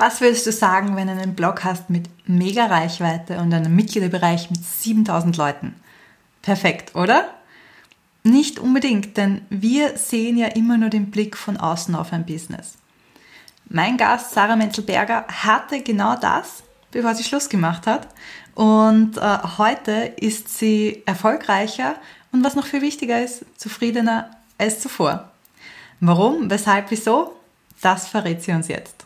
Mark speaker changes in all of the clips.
Speaker 1: Was würdest du sagen, wenn du einen Blog hast mit mega Reichweite und einem Mitgliederbereich mit 7000 Leuten? Perfekt, oder? Nicht unbedingt, denn wir sehen ja immer nur den Blick von außen auf ein Business. Mein Gast Sarah Menzelberger hatte genau das, bevor sie Schluss gemacht hat. Und äh, heute ist sie erfolgreicher und was noch viel wichtiger ist, zufriedener als zuvor. Warum, weshalb, wieso? Das verrät sie uns jetzt.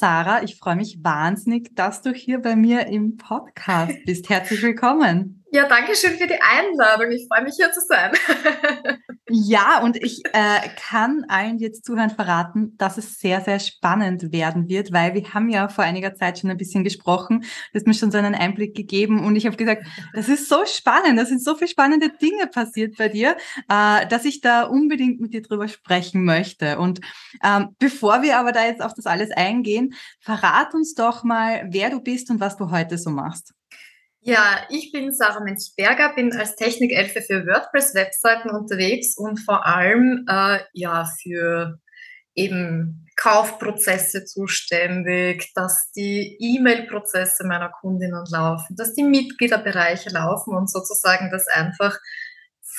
Speaker 1: Sarah, ich freue mich wahnsinnig, dass du hier bei mir im Podcast bist. Herzlich willkommen.
Speaker 2: Ja, danke schön für die Einladung. Ich freue mich hier zu sein.
Speaker 1: ja, und ich äh, kann allen, jetzt zuhören, verraten, dass es sehr, sehr spannend werden wird, weil wir haben ja vor einiger Zeit schon ein bisschen gesprochen. Du hast mir schon so einen Einblick gegeben und ich habe gesagt, das ist so spannend, da sind so viele spannende Dinge passiert bei dir, äh, dass ich da unbedingt mit dir drüber sprechen möchte. Und ähm, bevor wir aber da jetzt auf das alles eingehen, verrat uns doch mal, wer du bist und was du heute so machst.
Speaker 2: Ja, ich bin Sarah Mensch-Berger, bin als Technikelfe für WordPress-Webseiten unterwegs und vor allem äh, ja für eben Kaufprozesse zuständig, dass die E-Mail-Prozesse meiner Kundinnen laufen, dass die Mitgliederbereiche laufen und sozusagen das einfach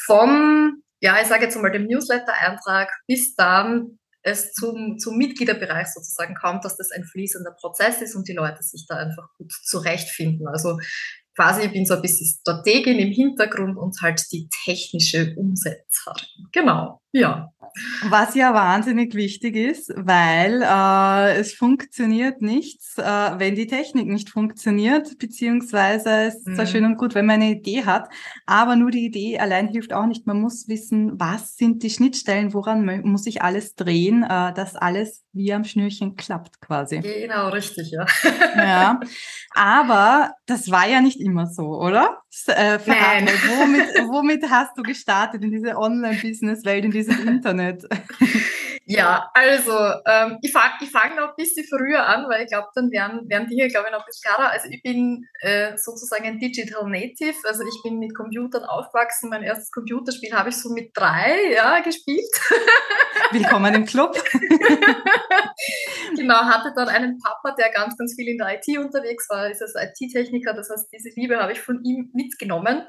Speaker 2: vom, ja, ich sage jetzt mal dem Newsletter-Eintrag bis dann es zum, zum Mitgliederbereich sozusagen kommt, dass das ein fließender Prozess ist und die Leute sich da einfach gut zurechtfinden. Also quasi, ich bin so ein bisschen Strategin im Hintergrund und halt die technische Umsetzerin. Genau, ja.
Speaker 1: Was ja wahnsinnig wichtig ist, weil äh, es funktioniert nichts, äh, wenn die Technik nicht funktioniert, beziehungsweise es ist zwar mhm. schön und gut, wenn man eine Idee hat, aber nur die Idee allein hilft auch nicht. Man muss wissen, was sind die Schnittstellen, woran muss ich alles drehen, äh, dass alles wie am Schnürchen klappt quasi.
Speaker 2: Genau, richtig, ja.
Speaker 1: ja, aber das war ja nicht immer so, oder? Äh, Nein. Womit, womit hast du gestartet in diese Online-Business-Welt, in diesem Internet?
Speaker 2: Ja, also ähm, ich fange ich fang noch ein bisschen früher an, weil ich glaube, dann werden, werden Dinge, glaube ich, noch ein bisschen klarer. Also ich bin äh, sozusagen ein Digital Native, also ich bin mit Computern aufgewachsen. Mein erstes Computerspiel habe ich so mit drei ja, gespielt.
Speaker 1: Willkommen im Club.
Speaker 2: genau, hatte dann einen Papa, der ganz, ganz viel in der IT unterwegs war, ist als IT-Techniker, das heißt, diese Liebe habe ich von ihm mitgenommen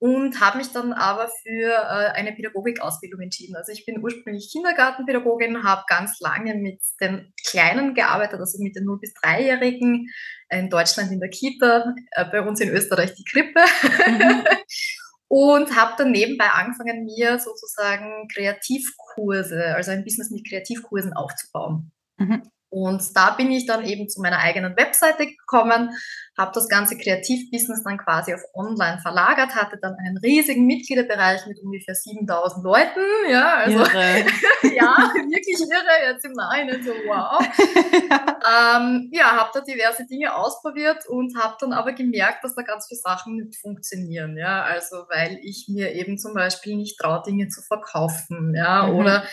Speaker 2: und habe mich dann aber für äh, eine Pädagogikausbildung entschieden. Also ich bin ursprünglich Kindergartenpädagogin, habe ganz lange mit den Kleinen gearbeitet, also mit den 0- bis 3-Jährigen, in Deutschland in der Kita, äh, bei uns in Österreich die Krippe. Mhm. und habe dann nebenbei angefangen, mir sozusagen Kreativkurse, also ein Business mit Kreativkursen aufzubauen. Mhm. Und da bin ich dann eben zu meiner eigenen Webseite gekommen, habe das ganze Kreativbusiness dann quasi auf online verlagert, hatte dann einen riesigen Mitgliederbereich mit ungefähr 7000 Leuten. Ja, also ja, wirklich irre, jetzt im Nachhinein so wow. ähm, ja, habe da diverse Dinge ausprobiert und habe dann aber gemerkt, dass da ganz viele Sachen nicht funktionieren. Ja, also weil ich mir eben zum Beispiel nicht traue, Dinge zu verkaufen. Ja, mhm. oder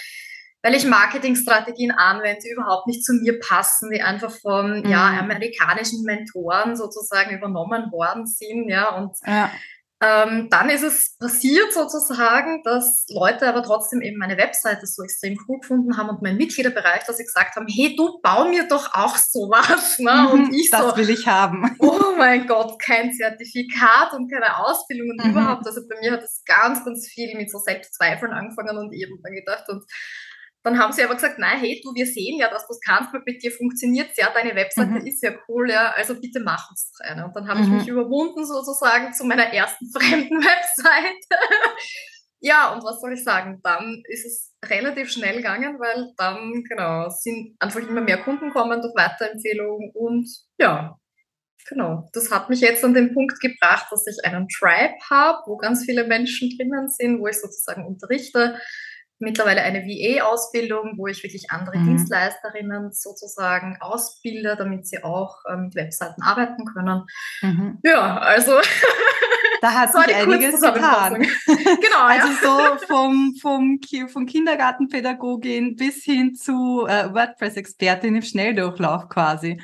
Speaker 2: weil ich Marketingstrategien anwende, die überhaupt nicht zu mir passen, die einfach von mhm. ja, amerikanischen Mentoren sozusagen übernommen worden sind. Ja, und ja. Ähm, dann ist es passiert sozusagen, dass Leute aber trotzdem eben meine Webseite so extrem cool gefunden haben und mein Mitgliederbereich, dass sie gesagt haben, hey, du bau mir doch auch sowas. Ne?
Speaker 1: Mhm, und ich das so, will ich haben.
Speaker 2: Oh mein Gott, kein Zertifikat und keine Ausbildung und mhm. überhaupt. Also bei mir hat es ganz, ganz viel mit so Selbstzweifeln angefangen und eben dann gedacht und dann haben sie aber gesagt, nein, hey, du, wir sehen ja, dass du es kannst, mit dir funktioniert ja, deine Webseite mhm. ist ja cool, ja, also bitte mach uns eine. Und dann habe mhm. ich mich überwunden sozusagen zu meiner ersten fremden Webseite. ja, und was soll ich sagen? Dann ist es relativ schnell gegangen, weil dann, genau, sind einfach immer mehr Kunden kommen durch Weiterempfehlungen und ja, genau. Das hat mich jetzt an den Punkt gebracht, dass ich einen Tribe habe, wo ganz viele Menschen drinnen sind, wo ich sozusagen unterrichte mittlerweile eine VA-Ausbildung, wo ich wirklich andere mhm. Dienstleisterinnen sozusagen ausbilde, damit sie auch äh, mit Webseiten arbeiten können. Mhm. Ja, also
Speaker 1: da hat sich einiges getan. genau, also so vom, vom, vom Kindergartenpädagogin bis hin zu äh, WordPress-Expertin im Schnelldurchlauf quasi.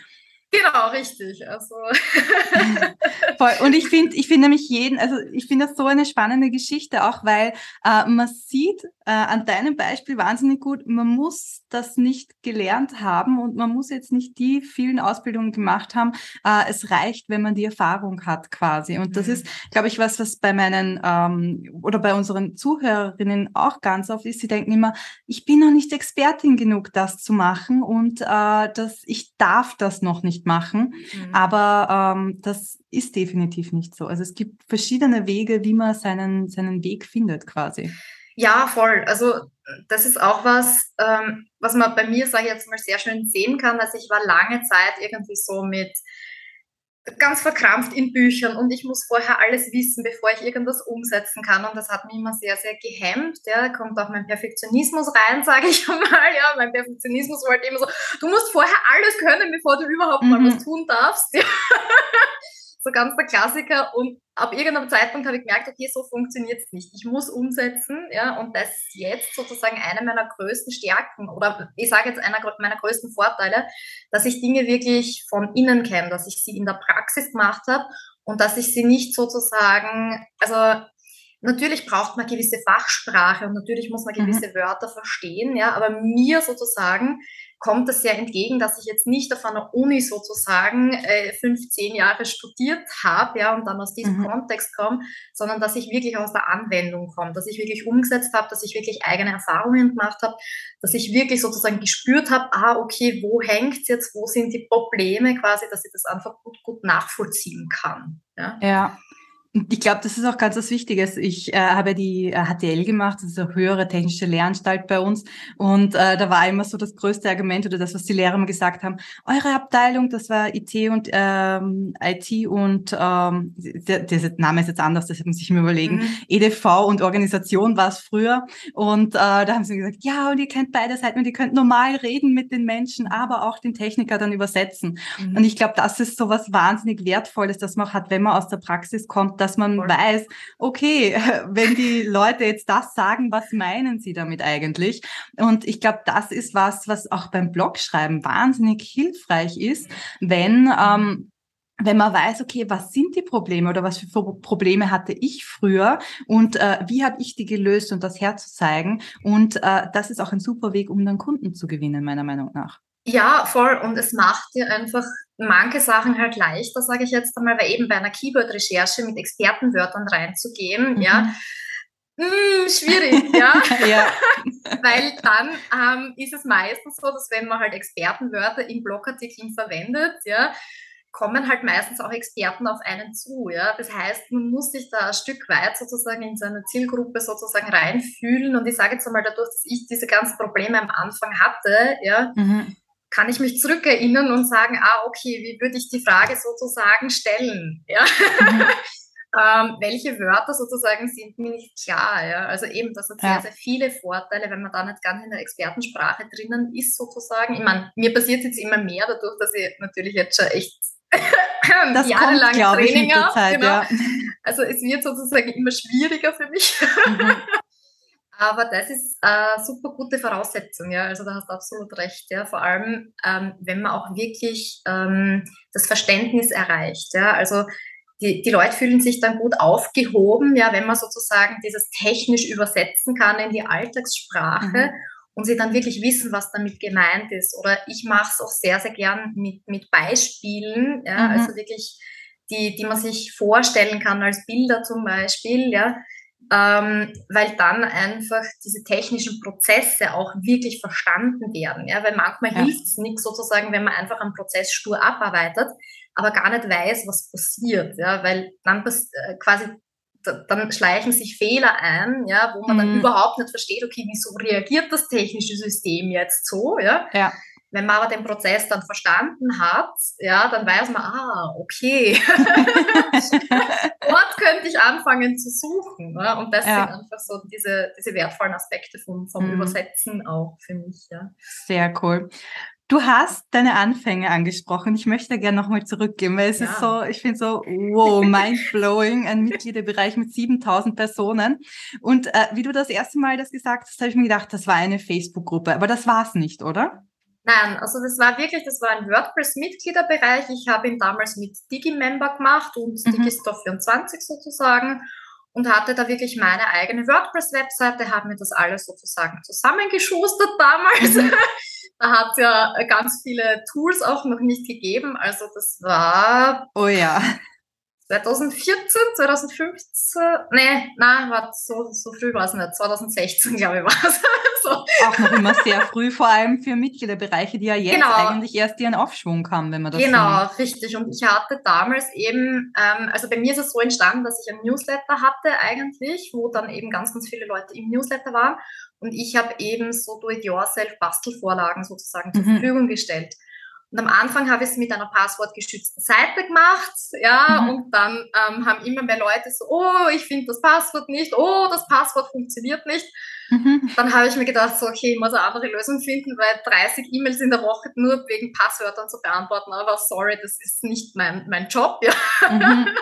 Speaker 2: Genau, richtig. Also.
Speaker 1: Voll. Und ich finde, ich finde nämlich jeden, also ich finde das so eine spannende Geschichte auch, weil äh, man sieht äh, an deinem Beispiel wahnsinnig gut, man muss das nicht gelernt haben und man muss jetzt nicht die vielen Ausbildungen gemacht haben. Äh, es reicht, wenn man die Erfahrung hat quasi. Und das mhm. ist, glaube ich, was, was bei meinen ähm, oder bei unseren Zuhörerinnen auch ganz oft ist. Sie denken immer, ich bin noch nicht Expertin genug, das zu machen und äh, das, ich darf das noch nicht machen. Mhm. Aber ähm, das ist definitiv nicht so. Also es gibt verschiedene Wege, wie man seinen, seinen Weg findet quasi.
Speaker 2: Ja, voll. Also das ist auch was, ähm, was man bei mir, sage ich jetzt mal, sehr schön sehen kann. Also ich war lange Zeit irgendwie so mit ganz verkrampft in Büchern und ich muss vorher alles wissen, bevor ich irgendwas umsetzen kann. Und das hat mich immer sehr, sehr gehemmt. Ja, da kommt auch mein Perfektionismus rein, sage ich mal. Ja, mein Perfektionismus wollte immer so, du musst vorher alles können, bevor du überhaupt mhm. mal was tun darfst. Ja. so ganz der Klassiker. Und ab irgendeinem Zeitpunkt habe ich gemerkt, okay, so funktioniert es nicht. Ich muss umsetzen, ja, und das ist jetzt sozusagen eine meiner größten Stärken oder ich sage jetzt einer meiner größten Vorteile, dass ich Dinge wirklich von innen kenne, dass ich sie in der Praxis gemacht habe und dass ich sie nicht sozusagen, also natürlich braucht man gewisse Fachsprache und natürlich muss man mhm. gewisse mhm. Wörter verstehen, ja, aber mir sozusagen kommt es sehr entgegen, dass ich jetzt nicht auf einer Uni sozusagen äh, 15 Jahre studiert habe, ja, und dann aus diesem mhm. Kontext komme, sondern dass ich wirklich aus der Anwendung komme, dass ich wirklich umgesetzt habe, dass ich wirklich eigene Erfahrungen gemacht habe, dass ich wirklich sozusagen gespürt habe, ah, okay, wo hängt's jetzt, wo sind die Probleme quasi, dass ich das einfach gut, gut nachvollziehen kann.
Speaker 1: Ja. ja. Ich glaube, das ist auch ganz was Wichtiges. Ich äh, habe die HTL äh, gemacht, das ist eine höhere technische Lehranstalt bei uns. Und äh, da war immer so das größte Argument oder das, was die Lehrer immer gesagt haben, eure Abteilung, das war IT und ähm, IT und ähm, der, der Name ist jetzt anders, das muss ich mir überlegen. Mhm. EDV und Organisation war es früher. Und äh, da haben sie gesagt, ja, und ihr kennt beide Seiten und ihr könnt normal reden mit den Menschen, aber auch den Techniker dann übersetzen. Mhm. Und ich glaube, das ist so was wahnsinnig Wertvolles, das man auch hat, wenn man aus der Praxis kommt dass man Voll. weiß, okay, wenn die Leute jetzt das sagen, was meinen sie damit eigentlich? Und ich glaube, das ist was, was auch beim Blogschreiben wahnsinnig hilfreich ist, wenn ähm, wenn man weiß, okay, was sind die Probleme oder was für Probleme hatte ich früher und äh, wie habe ich die gelöst und das herzuzeigen. Und äh, das ist auch ein super Weg, um dann Kunden zu gewinnen, meiner Meinung nach.
Speaker 2: Ja, voll. Und es macht dir einfach manche Sachen halt leichter, sage ich jetzt einmal, weil eben bei einer Keyword-Recherche mit Expertenwörtern reinzugehen, mhm. ja, mh, hm, schwierig, ja. ja. weil dann ähm, ist es meistens so, dass wenn man halt Expertenwörter in Blogartikeln verwendet, ja, kommen halt meistens auch Experten auf einen zu. Ja? Das heißt, man muss sich da ein Stück weit sozusagen in seine Zielgruppe sozusagen reinfühlen. Und ich sage jetzt einmal dadurch, dass ich diese ganzen Probleme am Anfang hatte, ja, mhm kann ich mich zurückerinnern und sagen, ah, okay, wie würde ich die Frage sozusagen stellen? Ja? Mhm. ähm, welche Wörter sozusagen sind mir nicht klar? Ja? Also eben, das hat ja. sehr, sehr viele Vorteile, wenn man da nicht ganz in der Expertensprache drinnen ist sozusagen. Ich meine, mir passiert jetzt immer mehr dadurch, dass ich natürlich jetzt schon echt das jahrelang kommt, Training habe. Genau. Ja. Also es wird sozusagen immer schwieriger für mich. Mhm. Aber das ist eine super gute Voraussetzung, ja. Also da hast du absolut recht, ja. Vor allem, ähm, wenn man auch wirklich ähm, das Verständnis erreicht, ja. Also die, die Leute fühlen sich dann gut aufgehoben, ja, wenn man sozusagen dieses technisch übersetzen kann in die Alltagssprache mhm. und sie dann wirklich wissen, was damit gemeint ist. Oder ich mache es auch sehr, sehr gern mit, mit Beispielen, ja, mhm. also wirklich die, die man sich vorstellen kann als Bilder zum Beispiel, ja ähm, weil dann einfach diese technischen Prozesse auch wirklich verstanden werden. Ja? Weil manchmal ja. hilft es nichts sozusagen, wenn man einfach einen Prozess stur abarbeitet, aber gar nicht weiß, was passiert. Ja? Weil dann äh, quasi dann schleichen sich Fehler ein, ja, wo man mhm. dann überhaupt nicht versteht, okay, wieso reagiert das technische System jetzt so, ja? ja. Wenn man aber den Prozess dann verstanden hat, ja, dann weiß man, ah, okay, dort könnte ich anfangen zu suchen. Ne? Und das ja. sind einfach so diese, diese wertvollen Aspekte vom, vom mhm. Übersetzen auch für mich. Ja.
Speaker 1: Sehr cool. Du hast deine Anfänge angesprochen. Ich möchte gerne nochmal zurückgehen, weil es ja. ist so, ich finde so, wow, mind-blowing, ein Mitgliederbereich mit 7000 Personen. Und äh, wie du das erste Mal das gesagt hast, habe ich mir gedacht, das war eine Facebook-Gruppe. Aber das war es nicht, oder?
Speaker 2: Nein, also das war wirklich, das war ein WordPress-Mitgliederbereich. Ich habe ihn damals mit Digimember gemacht und mhm. Digistore24 sozusagen und hatte da wirklich meine eigene WordPress-Webseite, habe mir das alles sozusagen zusammengeschustert damals. Mhm. da hat es ja ganz viele Tools auch noch nicht gegeben. Also das war.
Speaker 1: Oh ja.
Speaker 2: 2014, 2015, nee, nein, war so, so früh war es nicht, 2016 glaube ich war es.
Speaker 1: so. Auch noch immer sehr früh, vor allem für Mitgliederbereiche, die ja jetzt genau. eigentlich erst ihren Aufschwung haben, wenn man das
Speaker 2: Genau, so richtig. Und ich hatte damals eben, ähm, also bei mir ist es so entstanden, dass ich ein Newsletter hatte eigentlich, wo dann eben ganz, ganz viele Leute im Newsletter waren. Und ich habe eben so Do-it-yourself-Bastelvorlagen sozusagen mhm. zur Verfügung gestellt. Und am Anfang habe ich es mit einer passwortgeschützten Seite gemacht, ja, mhm. und dann ähm, haben immer mehr Leute so, oh, ich finde das Passwort nicht, oh, das Passwort funktioniert nicht. Mhm. Dann habe ich mir gedacht, so, okay, ich muss eine andere Lösung finden, weil 30 E-Mails in der Woche nur wegen Passwörtern zu beantworten, aber sorry, das ist nicht mein, mein Job, ja. Mhm.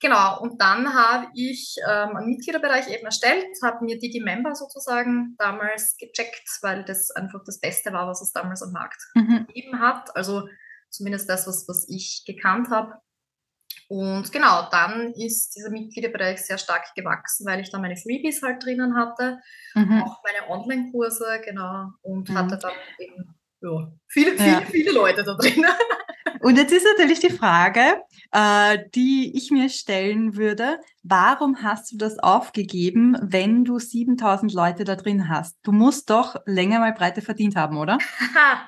Speaker 2: Genau, und dann habe ich ähm, einen Mitgliederbereich eben erstellt, habe mir Digi-Member sozusagen damals gecheckt, weil das einfach das Beste war, was es damals am Markt mhm. gegeben hat. Also zumindest das, was, was ich gekannt habe. Und genau, dann ist dieser Mitgliederbereich sehr stark gewachsen, weil ich da meine Freebies halt drinnen hatte, mhm. auch meine Online-Kurse, genau, und mhm. hatte dann eben ja, viele, viele, ja. viele Leute da drinnen.
Speaker 1: Und jetzt ist natürlich die Frage, äh, die ich mir stellen würde, warum hast du das aufgegeben, wenn du 7000 Leute da drin hast? Du musst doch länger mal Breite verdient haben, oder?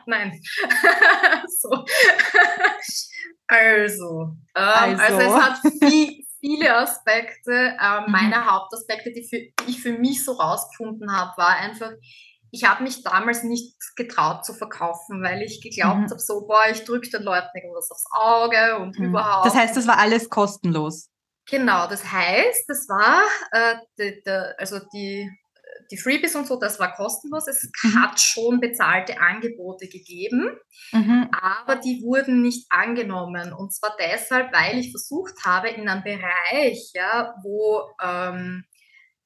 Speaker 2: Nein. so. also, ähm, also. also es hat viel, viele Aspekte. Ähm, mhm. Meine Hauptaspekte, die, für, die ich für mich so rausgefunden habe, war einfach, ich habe mich damals nicht getraut zu verkaufen, weil ich geglaubt mhm. habe, so, boah, ich drücke den Leuten irgendwas aufs Auge und mhm. überhaupt.
Speaker 1: Das heißt, das war alles kostenlos.
Speaker 2: Genau, das heißt, das war, äh, die, die, also die, die Freebies und so, das war kostenlos. Es mhm. hat schon bezahlte Angebote gegeben, mhm. aber die wurden nicht angenommen. Und zwar deshalb, weil ich versucht habe, in einem Bereich, ja, wo ähm,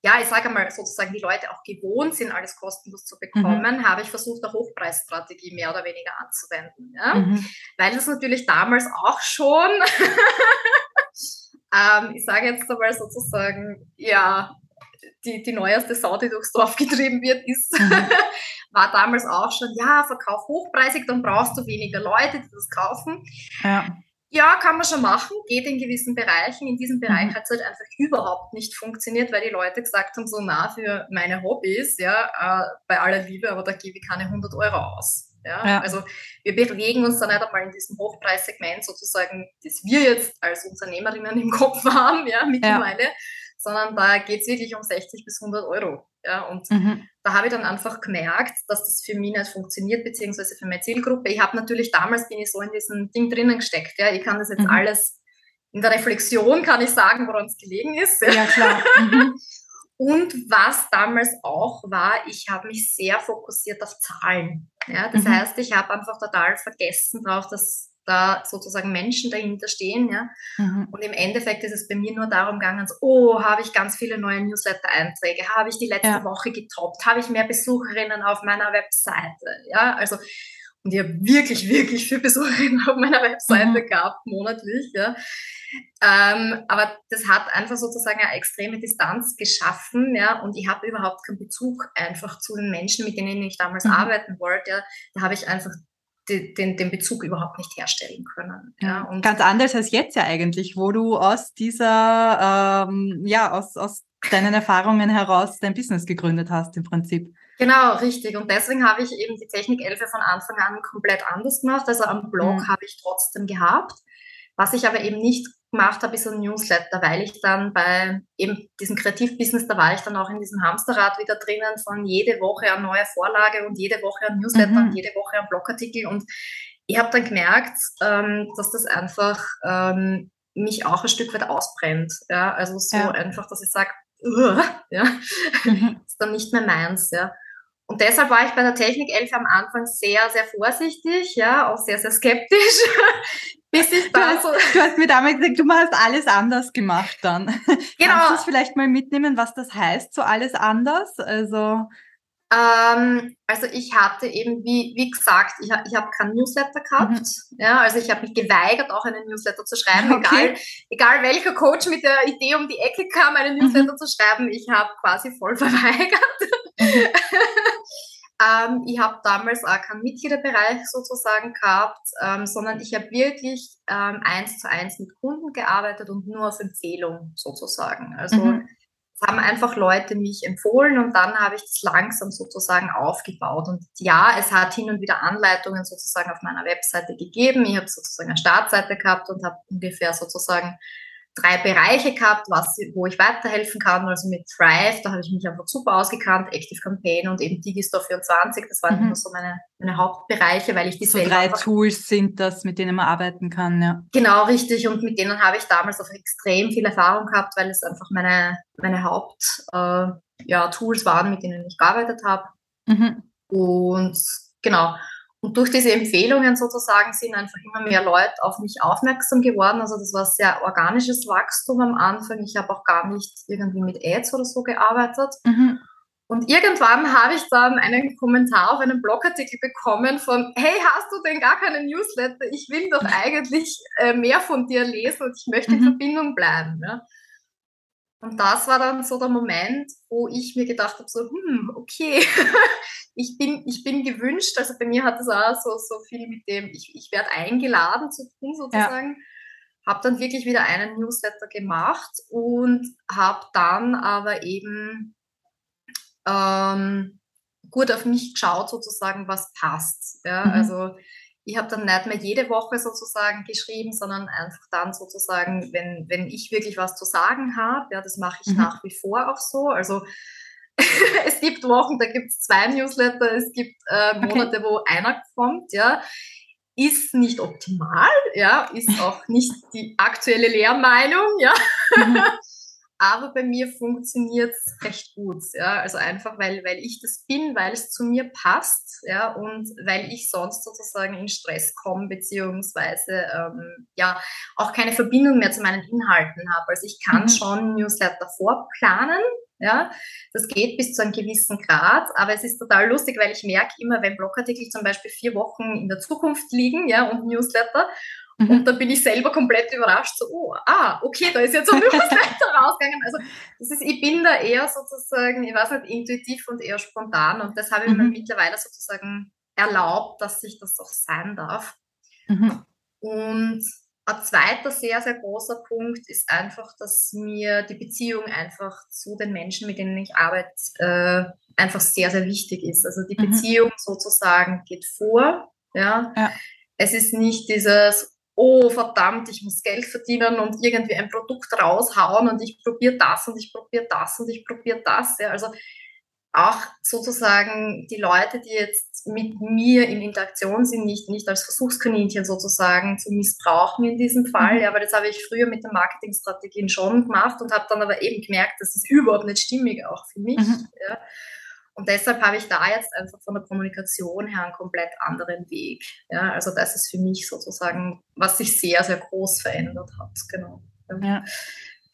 Speaker 2: ja, ich sage mal sozusagen, die Leute auch gewohnt sind, alles kostenlos zu bekommen, mhm. habe ich versucht, eine Hochpreisstrategie mehr oder weniger anzuwenden. Ja? Mhm. Weil das natürlich damals auch schon, ähm, ich sage jetzt einmal sozusagen, ja, die, die neueste Sau, die durchs Dorf getrieben wird, ist, mhm. war damals auch schon, ja, verkauf hochpreisig, dann brauchst du weniger Leute, die das kaufen. Ja. Ja, kann man schon machen, geht in gewissen Bereichen. In diesem Bereich mhm. hat es halt einfach überhaupt nicht funktioniert, weil die Leute gesagt haben, so nah für meine Hobbys, ja, äh, bei aller Liebe, aber da gebe ich keine 100 Euro aus. Ja? ja? Also wir bewegen uns dann nicht einmal in diesem Hochpreissegment sozusagen, das wir jetzt als Unternehmerinnen im Kopf haben, ja, mittlerweile, ja. sondern da geht es wirklich um 60 bis 100 Euro. Ja, und mhm. Da habe ich dann einfach gemerkt, dass das für mich nicht funktioniert, beziehungsweise für meine Zielgruppe. Ich habe natürlich damals bin ich so in diesem Ding drinnen gesteckt. Ja, ich kann das jetzt mhm. alles in der Reflexion kann ich sagen, woran es gelegen ist.
Speaker 1: Ja, klar. Mhm.
Speaker 2: Und was damals auch war, ich habe mich sehr fokussiert auf Zahlen. Ja, das mhm. heißt, ich habe einfach total vergessen drauf, dass da sozusagen Menschen dahinter stehen. Ja? Mhm. Und im Endeffekt ist es bei mir nur darum gegangen, so, oh, habe ich ganz viele neue Newsletter-Einträge, habe ich die letzte ja. Woche getoppt, habe ich mehr Besucherinnen auf meiner Webseite. Ja, also und ich habe wirklich, wirklich viele Besucherinnen auf meiner Webseite mhm. gehabt, monatlich. Ja. Ähm, aber das hat einfach sozusagen eine extreme Distanz geschaffen, ja, und ich habe überhaupt keinen Bezug einfach zu den Menschen, mit denen ich damals mhm. arbeiten wollte. Ja. Da habe ich einfach den, den Bezug überhaupt nicht herstellen können. Ja,
Speaker 1: und Ganz anders als jetzt ja eigentlich, wo du aus dieser, ähm, ja, aus, aus deinen Erfahrungen heraus dein Business gegründet hast im Prinzip.
Speaker 2: Genau, richtig. Und deswegen habe ich eben die Technik 11 von Anfang an komplett anders gemacht. Also am Blog mhm. habe ich trotzdem gehabt. Was ich aber eben nicht gemacht habe, ist ein Newsletter, weil ich dann bei eben diesem Kreativbusiness, da war ich dann auch in diesem Hamsterrad wieder drinnen von jede Woche eine neue Vorlage und jede Woche ein Newsletter mhm. und jede Woche ein Blogartikel. Und ich habe dann gemerkt, ähm, dass das einfach ähm, mich auch ein Stück weit ausbrennt. Ja? Also so ja. einfach, dass ich sage, ja, mhm. ist dann nicht mehr meins. Ja. Und deshalb war ich bei der Technik 11 am Anfang sehr, sehr vorsichtig, ja, auch sehr, sehr skeptisch.
Speaker 1: Bis ich du, hast, so du hast mir damals gesagt, du hast alles anders gemacht dann. Genau. Kannst du es vielleicht mal mitnehmen, was das heißt, so alles anders? Also
Speaker 2: Ähm, also ich hatte eben, wie, wie gesagt, ich, ich habe keinen Newsletter gehabt. Mhm. Ja, also ich habe mich geweigert, auch einen Newsletter zu schreiben, okay. egal, egal welcher Coach mit der Idee um die Ecke kam, einen Newsletter mhm. zu schreiben. Ich habe quasi voll verweigert. Mhm. Ähm, ich habe damals auch keinen Mitgliederbereich sozusagen gehabt, ähm, sondern ich habe wirklich ähm, eins zu eins mit Kunden gearbeitet und nur auf Empfehlung sozusagen. Also mhm haben einfach Leute mich empfohlen und dann habe ich das langsam sozusagen aufgebaut. Und ja, es hat hin und wieder Anleitungen sozusagen auf meiner Webseite gegeben. Ich habe sozusagen eine Startseite gehabt und habe ungefähr sozusagen drei Bereiche gehabt, was, wo ich weiterhelfen kann. Also mit Thrive, da habe ich mich einfach super ausgekannt, Active Campaign und eben Digistore 24, das waren mhm. immer so meine, meine Hauptbereiche, weil ich die
Speaker 1: so drei Tools sind das, mit denen man arbeiten kann, ja.
Speaker 2: Genau, richtig. Und mit denen habe ich damals auch extrem viel Erfahrung gehabt, weil es einfach meine, meine Haupt, äh, ja, Tools waren, mit denen ich gearbeitet habe. Mhm. Und genau. Und durch diese Empfehlungen sozusagen sind einfach immer mehr Leute auf mich aufmerksam geworden. Also das war sehr organisches Wachstum am Anfang. Ich habe auch gar nicht irgendwie mit Ads oder so gearbeitet. Mhm. Und irgendwann habe ich dann einen Kommentar auf einen Blogartikel bekommen von, hey, hast du denn gar keinen Newsletter? Ich will doch eigentlich äh, mehr von dir lesen und ich möchte mhm. in Verbindung bleiben. Ja? Und das war dann so der Moment, wo ich mir gedacht habe, so, hm, okay, ich bin, ich bin gewünscht, also bei mir hat es auch so, so viel mit dem, ich, ich werde eingeladen zu tun sozusagen. Ja. Habe dann wirklich wieder einen Newsletter gemacht und habe dann aber eben ähm, gut auf mich geschaut, sozusagen, was passt. Ja? Mhm. Also ich habe dann nicht mehr jede Woche sozusagen geschrieben, sondern einfach dann sozusagen, wenn, wenn ich wirklich was zu sagen habe, ja, das mache ich mhm. nach wie vor auch so. Also es gibt Wochen, da gibt es zwei Newsletter, es gibt äh, Monate, okay. wo einer kommt, ja. Ist nicht optimal, ja, ist auch nicht die aktuelle Lehrmeinung, ja. Mhm. Aber bei mir funktioniert es recht gut, ja. Also einfach, weil, weil ich das bin, weil es zu mir passt, ja, und weil ich sonst sozusagen in Stress komme, beziehungsweise ähm, ja auch keine Verbindung mehr zu meinen Inhalten habe. Also ich kann mhm. schon Newsletter vorplanen, ja, das geht bis zu einem gewissen Grad, aber es ist total lustig, weil ich merke immer, wenn Blogartikel zum Beispiel vier Wochen in der Zukunft liegen, ja, und Newsletter, mhm. und dann bin ich selber komplett überrascht, so, oh, ah, okay, da ist jetzt ein Newsletter rausgegangen. Also, das ist, ich bin da eher sozusagen, ich weiß nicht, intuitiv und eher spontan und das habe ich mhm. mir mittlerweile sozusagen erlaubt, dass ich das auch sein darf. Mhm. Und ein zweiter sehr, sehr großer Punkt ist einfach, dass mir die Beziehung einfach zu den Menschen, mit denen ich arbeite, äh, einfach sehr, sehr wichtig ist. Also die mhm. Beziehung sozusagen geht vor. Ja? ja. Es ist nicht dieses, oh verdammt, ich muss Geld verdienen und irgendwie ein Produkt raushauen und ich probiere das und ich probiere das und ich probiere das. Ja? Also auch sozusagen die Leute, die jetzt mit mir in Interaktion sind, nicht, nicht als Versuchskaninchen sozusagen zu missbrauchen in diesem Fall. Mhm. Ja, weil das habe ich früher mit den Marketingstrategien schon gemacht und habe dann aber eben gemerkt, das ist überhaupt nicht stimmig auch für mich. Mhm. Ja. Und deshalb habe ich da jetzt einfach von der Kommunikation her einen komplett anderen Weg. Ja, also das ist für mich sozusagen, was sich sehr, sehr groß verändert hat. Genau.
Speaker 1: Ja.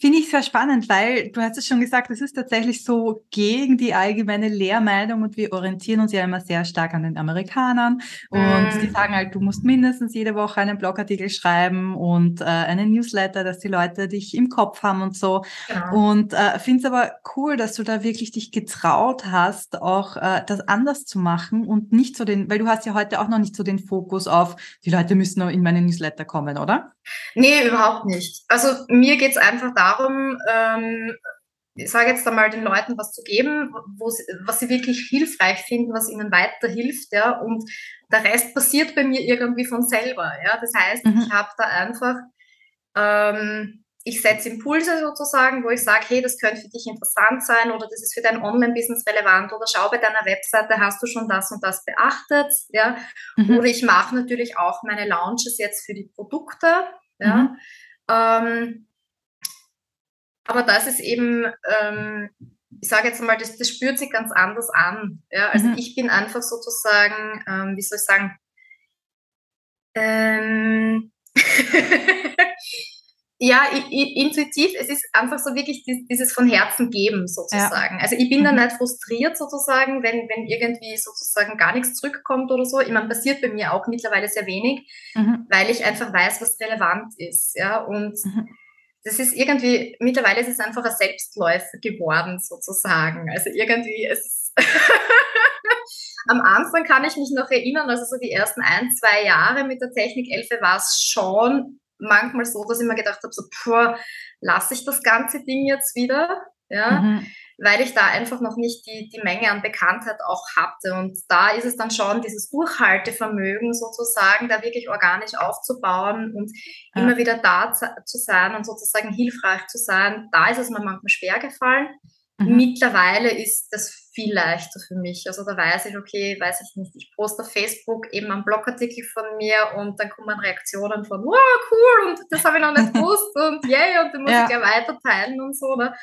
Speaker 1: Finde ich sehr spannend, weil du hast es schon gesagt, es ist tatsächlich so gegen die allgemeine Lehrmeinung und wir orientieren uns ja immer sehr stark an den Amerikanern und mm. die sagen halt, du musst mindestens jede Woche einen Blogartikel schreiben und äh, einen Newsletter, dass die Leute dich im Kopf haben und so. Ja. Und äh, finde es aber cool, dass du da wirklich dich getraut hast, auch äh, das anders zu machen und nicht so den, weil du hast ja heute auch noch nicht so den Fokus auf, die Leute müssen nur in meinen Newsletter kommen, oder?
Speaker 2: Nee, überhaupt nicht. Also mir geht es einfach darum, ähm, ich sage jetzt einmal den Leuten was zu geben, sie, was sie wirklich hilfreich finden, was ihnen weiterhilft, ja, und der Rest passiert bei mir irgendwie von selber, ja. Das heißt, mhm. ich habe da einfach, ähm, ich setze Impulse sozusagen, wo ich sage, hey, das könnte für dich interessant sein oder das ist für dein Online-Business relevant oder schau bei deiner Webseite, hast du schon das und das beachtet, ja. Mhm. Oder ich mache natürlich auch meine Launches jetzt für die Produkte, ja. Mhm. Ähm, aber das ist eben, ähm, ich sage jetzt mal, das, das spürt sich ganz anders an. Ja? Also mhm. ich bin einfach sozusagen, ähm, wie soll ich sagen, ja, intuitiv, es ist einfach so wirklich dieses von Herzen geben sozusagen. Ja. Also ich bin dann mhm. nicht frustriert sozusagen, wenn, wenn irgendwie sozusagen gar nichts zurückkommt oder so. Ich meine, passiert bei mir auch mittlerweile sehr wenig, mhm. weil ich einfach weiß, was relevant ist. Ja, und mhm. das ist irgendwie, mittlerweile ist es einfach ein Selbstläufer geworden sozusagen. Also irgendwie, es Am Anfang kann ich mich noch erinnern, also so die ersten ein, zwei Jahre mit der Technik 11 war es schon manchmal so, dass ich mir gedacht habe, so, puh, lasse ich das ganze Ding jetzt wieder? Ja, mhm. weil ich da einfach noch nicht die, die Menge an Bekanntheit auch hatte. Und da ist es dann schon dieses Durchhaltevermögen sozusagen, da wirklich organisch aufzubauen und ja. immer wieder da zu sein und sozusagen hilfreich zu sein. Da ist es mir manchmal schwer gefallen. Mhm. Mittlerweile ist das viel leichter für mich. Also da weiß ich, okay, weiß ich nicht, ich poste auf Facebook eben einen Blogartikel von mir und dann kommen Reaktionen von, wow, cool, und das habe ich noch nicht gewusst und yay, und den muss ja. ich gleich weiter teilen und so. Ne?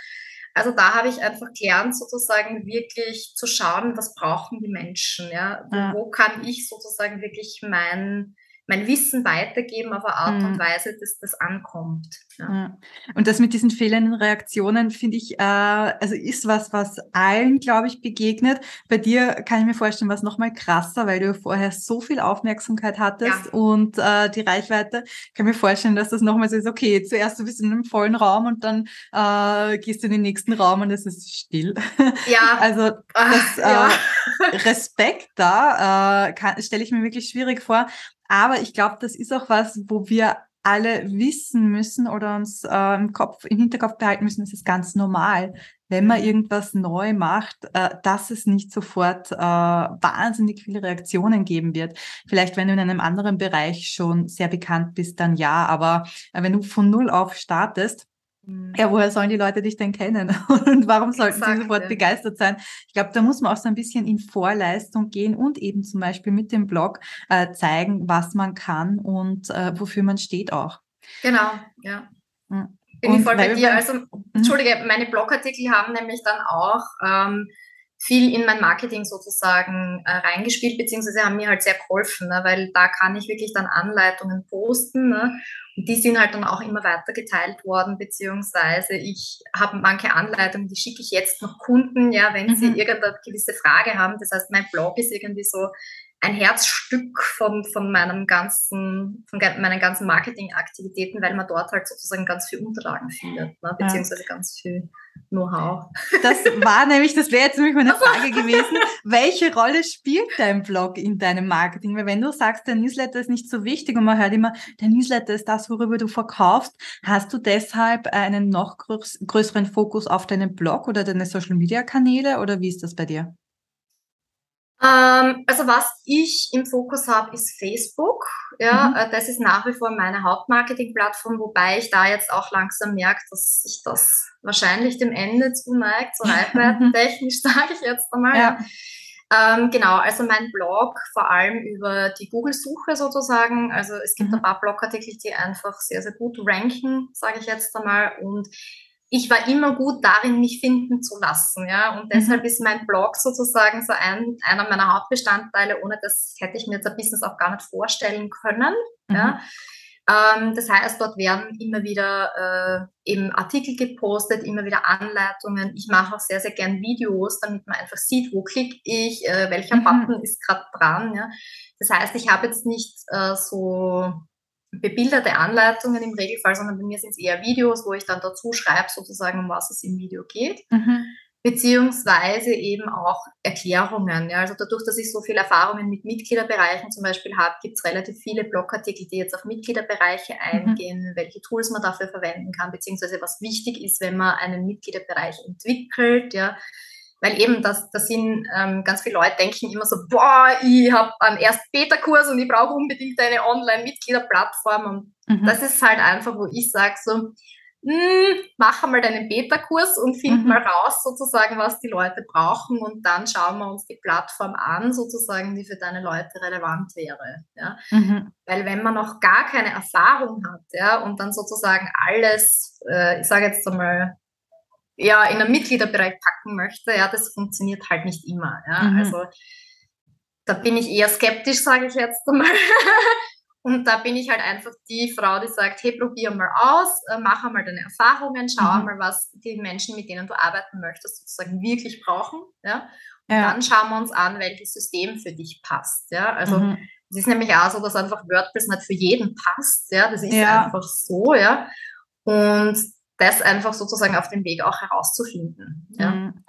Speaker 2: Also da habe ich einfach gelernt, sozusagen wirklich zu schauen, was brauchen die Menschen, ja? ja. Wo kann ich sozusagen wirklich mein, mein Wissen weitergeben auf eine Art mhm. und Weise, dass das ankommt. Ja. Ja.
Speaker 1: Und das mit diesen fehlenden Reaktionen finde ich, äh, also ist was, was allen, glaube ich, begegnet. Bei dir kann ich mir vorstellen, was noch mal krasser, weil du vorher so viel Aufmerksamkeit hattest ja. und äh, die Reichweite. Ich kann mir vorstellen, dass das nochmal so ist, okay, zuerst du bist in einem vollen Raum und dann äh, gehst du in den nächsten Raum und es ist still. Ja. also das, äh, Respekt da äh, stelle ich mir wirklich schwierig vor. Aber ich glaube, das ist auch was, wo wir alle wissen müssen oder uns äh, im Kopf, im Hinterkopf behalten müssen, es ist ganz normal, wenn man irgendwas neu macht, äh, dass es nicht sofort äh, wahnsinnig viele Reaktionen geben wird. Vielleicht, wenn du in einem anderen Bereich schon sehr bekannt bist, dann ja, aber äh, wenn du von Null auf startest, ja, woher sollen die Leute dich denn kennen? Und warum sollten Exakt, sie sofort ja. begeistert sein? Ich glaube, da muss man auch so ein bisschen in Vorleistung gehen und eben zum Beispiel mit dem Blog äh, zeigen, was man kann und äh, wofür man steht auch.
Speaker 2: Genau, ja. Mhm. Bin und ich voll bei dir. Also, mhm. Entschuldige, meine Blogartikel haben nämlich dann auch ähm, viel in mein Marketing sozusagen äh, reingespielt, beziehungsweise haben mir halt sehr geholfen, ne, weil da kann ich wirklich dann Anleitungen posten. Ne, und die sind halt dann auch immer weiter geteilt worden, beziehungsweise ich habe manche Anleitungen, die schicke ich jetzt noch Kunden, ja, wenn mhm. sie irgendeine gewisse Frage haben. Das heißt, mein Blog ist irgendwie so ein Herzstück von, von meinem ganzen, von meinen ganzen Marketingaktivitäten, weil man dort halt sozusagen ganz viel Unterlagen findet, ne? beziehungsweise ganz viel Know-how.
Speaker 1: Das war nämlich, das wäre jetzt nämlich meine Frage gewesen. Welche Rolle spielt dein Blog in deinem Marketing? Weil wenn du sagst, der Newsletter ist nicht so wichtig und man hört immer, der Newsletter ist das, worüber du verkaufst, hast du deshalb einen noch größeren Fokus auf deinen Blog oder deine Social-Media-Kanäle oder wie ist das bei dir?
Speaker 2: Ähm, also was ich im Fokus habe, ist Facebook. Ja, mhm. Äh, das ist nach wie vor meine Hauptmarketing-Plattform, wobei ich da jetzt auch langsam merke, dass sich das wahrscheinlich dem Ende zuneigt, so reichweitentechnisch sage ich jetzt einmal. Ja. Ähm, genau, also mein Blog vor allem über die Google-Suche sozusagen. Also es gibt mhm. ein paar Blogartikel, die einfach sehr, sehr gut ranken, sage ich jetzt einmal. Und ich war immer gut darin, mich finden zu lassen, ja. Und deshalb mhm. ist mein Blog sozusagen so ein, einer meiner Hauptbestandteile. Ohne das hätte ich mir jetzt ein Business auch gar nicht vorstellen können, mhm. ja. Ähm, das heißt, dort werden immer wieder äh, eben Artikel gepostet, immer wieder Anleitungen. Ich mache auch sehr, sehr gern Videos, damit man einfach sieht, wo klicke ich, äh, welcher mhm. Button ist gerade dran, ja. Das heißt, ich habe jetzt nicht äh, so bebilderte Anleitungen im Regelfall, sondern bei mir sind es eher Videos, wo ich dann dazu schreibe, sozusagen, um was es im Video geht. Mhm. Beziehungsweise eben auch Erklärungen. Ja. Also dadurch, dass ich so viele Erfahrungen mit Mitgliederbereichen zum Beispiel habe, gibt es relativ viele Blogartikel, die jetzt auf Mitgliederbereiche mhm. eingehen, mhm. welche Tools man dafür verwenden kann, beziehungsweise was wichtig ist, wenn man einen Mitgliederbereich entwickelt. Ja weil eben das, das sind ähm, ganz viele Leute denken immer so, boah, ich habe einen erst Beta-Kurs und ich brauche unbedingt eine Online-Mitgliederplattform und mhm. das ist halt einfach, wo ich sage so, hm, mach einmal deinen Beta-Kurs und find mhm. mal raus sozusagen, was die Leute brauchen und dann schauen wir uns die Plattform an sozusagen, die für deine Leute relevant wäre, ja. Mhm. Weil wenn man noch gar keine Erfahrung hat, ja, und dann sozusagen alles, äh, ich sage jetzt einmal, ja, in einen Mitgliederbereich packen möchte, ja, das funktioniert halt nicht immer. Ja. Mhm. Also da bin ich eher skeptisch, sage ich jetzt einmal. Und da bin ich halt einfach die Frau, die sagt, hey, probier mal aus, äh, mach einmal deine Erfahrungen, schau mhm. einmal, was die Menschen, mit denen du arbeiten möchtest, sozusagen wirklich brauchen. Ja? Und ja. dann schauen wir uns an, welches System für dich passt. Ja? Also mhm. es ist nämlich auch so, dass einfach WordPress nicht für jeden passt. Ja? Das ist ja. einfach so, ja. Und das einfach sozusagen auf dem Weg auch herauszufinden. Ja?
Speaker 1: Mhm.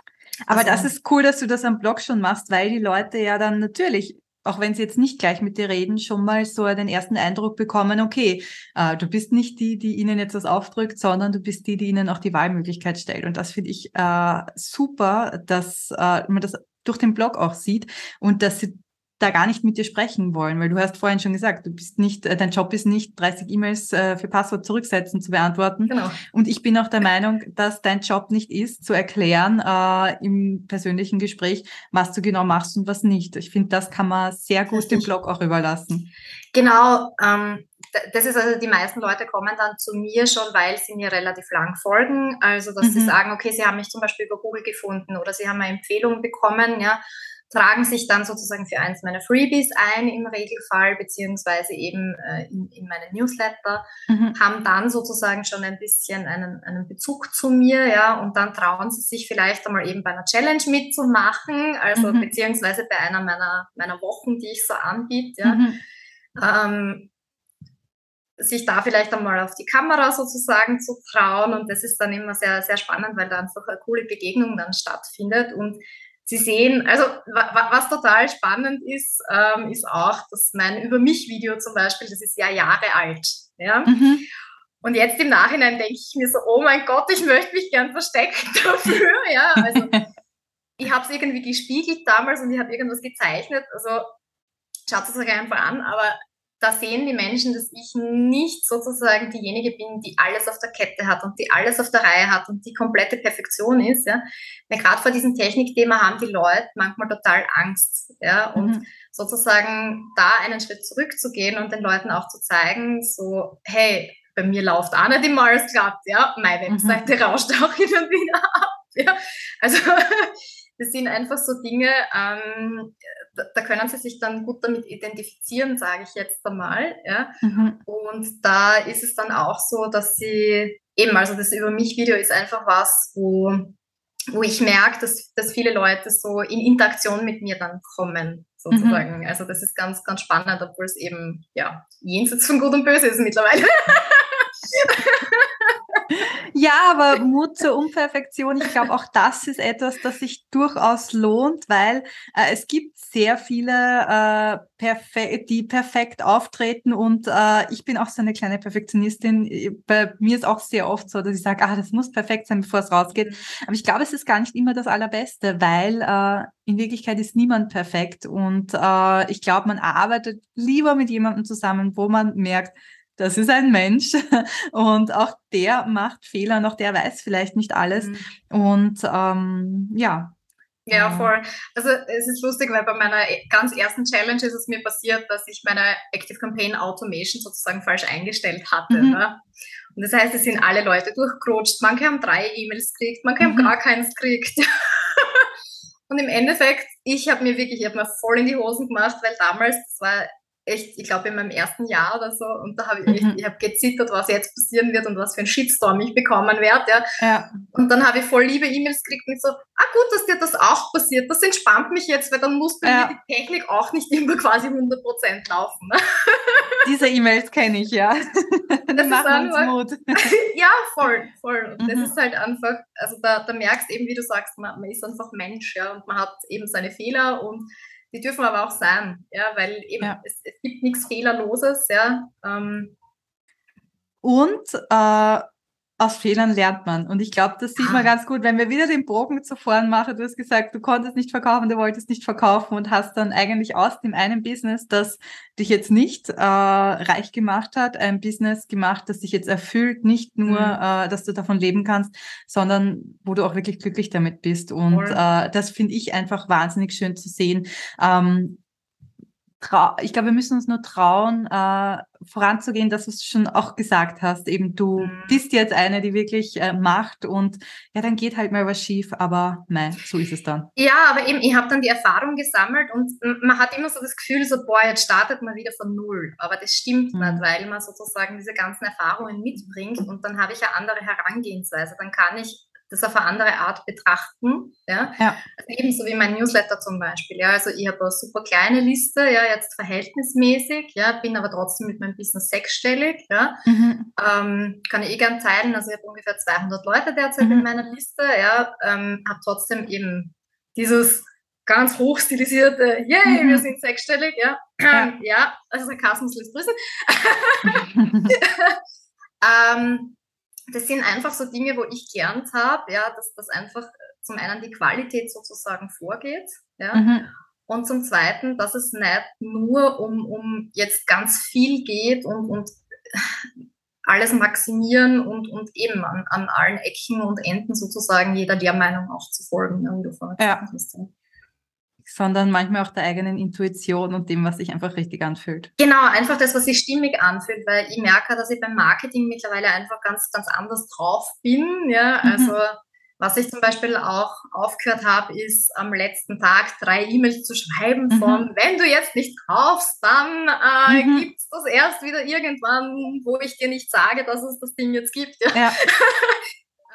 Speaker 1: Aber also, das ist cool, dass du das am Blog schon machst, weil die Leute ja dann natürlich auch wenn sie jetzt nicht gleich mit dir reden, schon mal so den ersten Eindruck bekommen, okay, äh, du bist nicht die, die ihnen jetzt was aufdrückt, sondern du bist die, die ihnen auch die Wahlmöglichkeit stellt. Und das finde ich äh, super, dass äh, man das durch den Blog auch sieht und dass sie da gar nicht mit dir sprechen wollen, weil du hast vorhin schon gesagt, du bist nicht, äh, dein Job ist nicht 30 E-Mails äh, für Passwort zurücksetzen zu beantworten. Genau. Und ich bin auch der Meinung, dass dein Job nicht ist, zu erklären äh, im persönlichen Gespräch, was du genau machst und was nicht. Ich finde, das kann man sehr gut dem Blog auch überlassen.
Speaker 2: Genau, ähm, das ist also, die meisten Leute kommen dann zu mir schon, weil sie mir relativ lang folgen. Also, dass mhm. sie sagen, okay, sie haben mich zum Beispiel über Google gefunden oder sie haben eine Empfehlung bekommen, ja tragen sich dann sozusagen für eins meiner Freebies ein im Regelfall, beziehungsweise eben äh, in, in meine Newsletter, mhm. haben dann sozusagen schon ein bisschen einen, einen Bezug zu mir, ja, und dann trauen sie sich vielleicht einmal eben bei einer Challenge mitzumachen, also mhm. beziehungsweise bei einer meiner, meiner Wochen, die ich so anbiete, ja. Mhm. Ähm, sich da vielleicht einmal auf die Kamera sozusagen zu trauen und das ist dann immer sehr, sehr spannend, weil da einfach eine coole Begegnung dann stattfindet und Sie sehen, also was total spannend ist, ähm, ist auch, dass mein Über mich-Video zum Beispiel, das ist ja Jahre alt. Ja? Mhm. Und jetzt im Nachhinein denke ich mir so, oh mein Gott, ich möchte mich gern verstecken dafür. ja, also ich habe es irgendwie gespiegelt damals und ich habe irgendwas gezeichnet. Also schaut es euch einfach an, aber da sehen die Menschen, dass ich nicht sozusagen diejenige bin, die alles auf der Kette hat und die alles auf der Reihe hat und die komplette Perfektion ist. Ja. Weil gerade vor diesem Technikthema haben die Leute manchmal total Angst. Ja. Und mhm. sozusagen da einen Schritt zurückzugehen und den Leuten auch zu zeigen, so, hey, bei mir läuft auch nicht immer alles glatt, ja. Meine mhm. Webseite mhm. rauscht auch hin und wieder ab. Ja. Also das sind einfach so Dinge, ähm, da, da, können sie sich dann gut damit identifizieren, sage ich jetzt einmal. Ja? Mhm. Und da ist es dann auch so, dass sie eben, also das Über mich-Video ist einfach was, wo, wo ich merke, dass, dass viele Leute so in Interaktion mit mir dann kommen, sozusagen. Mhm. Also das ist ganz, ganz spannend, obwohl es eben ja jenseits von Gut und Böse ist mittlerweile.
Speaker 1: Ja, aber Mut zur Unperfektion, ich glaube, auch das ist etwas, das sich durchaus lohnt, weil äh, es gibt sehr viele, äh, perfe die perfekt auftreten und äh, ich bin auch so eine kleine Perfektionistin. Bei mir ist auch sehr oft so, dass ich sage, ah, das muss perfekt sein, bevor es rausgeht. Aber ich glaube, es ist gar nicht immer das Allerbeste, weil äh, in Wirklichkeit ist niemand perfekt und äh, ich glaube, man arbeitet lieber mit jemandem zusammen, wo man merkt, das ist ein Mensch und auch der macht Fehler und auch der weiß vielleicht nicht alles. Mhm. Und ähm, ja.
Speaker 2: Ja, ähm. voll. Also es ist lustig, weil bei meiner ganz ersten Challenge ist es mir passiert, dass ich meine Active Campaign Automation sozusagen falsch eingestellt hatte. Mhm. Ne? Und das heißt, es sind alle Leute durchgerutscht. Manche haben drei E-Mails gekriegt, manche mhm. haben gar keins gekriegt. Und im Endeffekt, ich habe mir wirklich, ich habe mir voll in die Hosen gemacht, weil damals, das war echt, ich glaube, in meinem ersten Jahr oder so. Und da habe ich echt, mhm. ich habe gezittert, was jetzt passieren wird und was für ein Shitstorm ich bekommen werde. Ja. ja. Und dann habe ich voll liebe E-Mails gekriegt und so, ah gut, dass dir das auch passiert. Das entspannt mich jetzt, weil dann muss bei ja. mir die Technik auch nicht immer quasi 100% laufen.
Speaker 1: Diese E-Mails kenne ich, ja.
Speaker 2: Das ist einfach, Mut. ja, voll, voll. Und mhm. das ist halt einfach, also da, da merkst eben, wie du sagst, man, man ist einfach Mensch, ja, und man hat eben seine Fehler und die dürfen aber auch sein, ja, weil eben ja. es, es, gibt nichts Fehlerloses, ja. Ähm.
Speaker 1: Und äh, aus Fehlern lernt man. Und ich glaube, das sieht man ganz gut, wenn wir wieder den Bogen zu vorn machen. Du hast gesagt, du konntest nicht verkaufen, du wolltest nicht verkaufen und hast dann eigentlich aus dem einen Business, das dich jetzt nicht äh, reich gemacht hat, ein Business gemacht, das dich jetzt erfüllt, nicht nur, mhm. äh, dass du davon leben kannst, sondern wo du auch wirklich glücklich damit bist. Und äh, das finde ich einfach wahnsinnig schön zu sehen. Ähm, ich glaube, wir müssen uns nur trauen, äh, voranzugehen, dass du es schon auch gesagt hast. Eben, du mhm. bist jetzt eine, die wirklich äh, macht und ja, dann geht halt mal was schief, aber nein, so ist es dann.
Speaker 2: Ja, aber eben, ich habe dann die Erfahrung gesammelt und man hat immer so das Gefühl, so, boah, jetzt startet man wieder von Null. Aber das stimmt mhm. nicht, weil man sozusagen diese ganzen Erfahrungen mitbringt und dann habe ich eine andere Herangehensweise. Dann kann ich das auf eine andere Art betrachten. Ja? ja. Also ebenso wie mein Newsletter zum Beispiel. Ja? Also ich habe eine super kleine Liste, ja, jetzt verhältnismäßig, ja, bin aber trotzdem mit meinem Business sechsstellig. Ja? Mhm. Ähm, kann ich eh gern teilen. Also ich habe ungefähr 200 Leute derzeit mhm. in meiner Liste. Ja? Ähm, habe trotzdem eben dieses ganz hochstilisierte, yay, mhm. wir sind sechsstellig, ja. Ja, ja also Sarkasmus lässt grüßen. ähm, das sind einfach so Dinge, wo ich gelernt habe, ja, dass das einfach zum einen die Qualität sozusagen vorgeht, ja, mhm. und zum zweiten, dass es nicht nur um, um jetzt ganz viel geht und, und alles maximieren und, und eben an, an allen Ecken und Enden sozusagen jeder der Meinung auch zu folgen, wie du vorhin ja. hast
Speaker 1: sondern manchmal auch der eigenen Intuition und dem, was sich einfach richtig anfühlt.
Speaker 2: Genau, einfach das, was sich stimmig anfühlt, weil ich merke, dass ich beim Marketing mittlerweile einfach ganz, ganz anders drauf bin. Ja, mhm. also was ich zum Beispiel auch aufgehört habe, ist am letzten Tag drei E-Mails zu schreiben mhm. von, wenn du jetzt nicht kaufst, dann äh, mhm. gibt es das erst wieder irgendwann, wo ich dir nicht sage, dass es das Ding jetzt gibt. Ja. ja.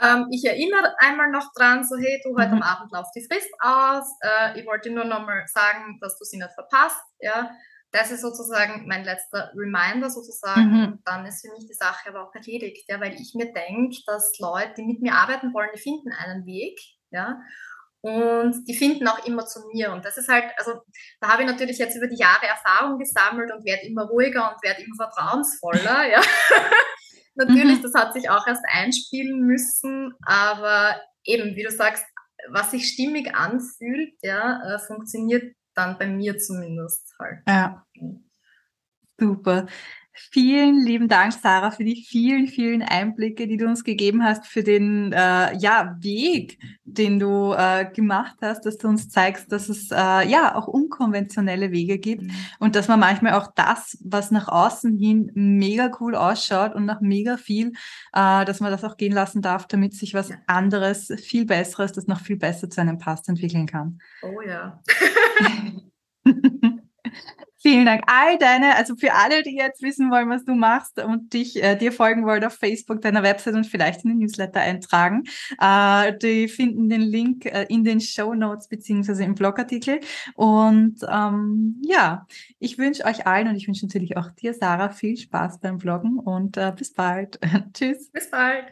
Speaker 2: Ähm, ich erinnere einmal noch dran, so hey, du, heute mhm. am Abend läuft die Frist aus. Äh, ich wollte nur noch mal sagen, dass du sie nicht verpasst. Ja, das ist sozusagen mein letzter Reminder sozusagen. Mhm. Dann ist für mich die Sache aber auch erledigt, ja, weil ich mir denke, dass Leute, die mit mir arbeiten wollen, die finden einen Weg. Ja, und die finden auch immer zu mir. Und das ist halt, also da habe ich natürlich jetzt über die Jahre Erfahrung gesammelt und werde immer ruhiger und werde immer vertrauensvoller. Ja. Natürlich, mhm. das hat sich auch erst einspielen müssen, aber eben, wie du sagst, was sich stimmig anfühlt, ja, äh, funktioniert dann bei mir zumindest halt.
Speaker 1: Ja. Super. Vielen lieben Dank, Sarah, für die vielen, vielen Einblicke, die du uns gegeben hast, für den äh, ja, Weg, den du äh, gemacht hast, dass du uns zeigst, dass es äh, ja auch unkonventionelle Wege gibt mhm. und dass man manchmal auch das, was nach außen hin mega cool ausschaut und nach mega viel, äh, dass man das auch gehen lassen darf, damit sich was anderes, viel Besseres, das noch viel besser zu einem passt, entwickeln kann.
Speaker 2: Oh ja.
Speaker 1: Vielen Dank. All deine, also für alle, die jetzt wissen wollen, was du machst und dich äh, dir folgen wollen auf Facebook, deiner Website und vielleicht in den Newsletter eintragen, äh, die finden den Link äh, in den Show Notes beziehungsweise im Blogartikel. Und ähm, ja, ich wünsche euch allen und ich wünsche natürlich auch dir, Sarah, viel Spaß beim Bloggen und äh, bis bald. Tschüss.
Speaker 2: Bis bald.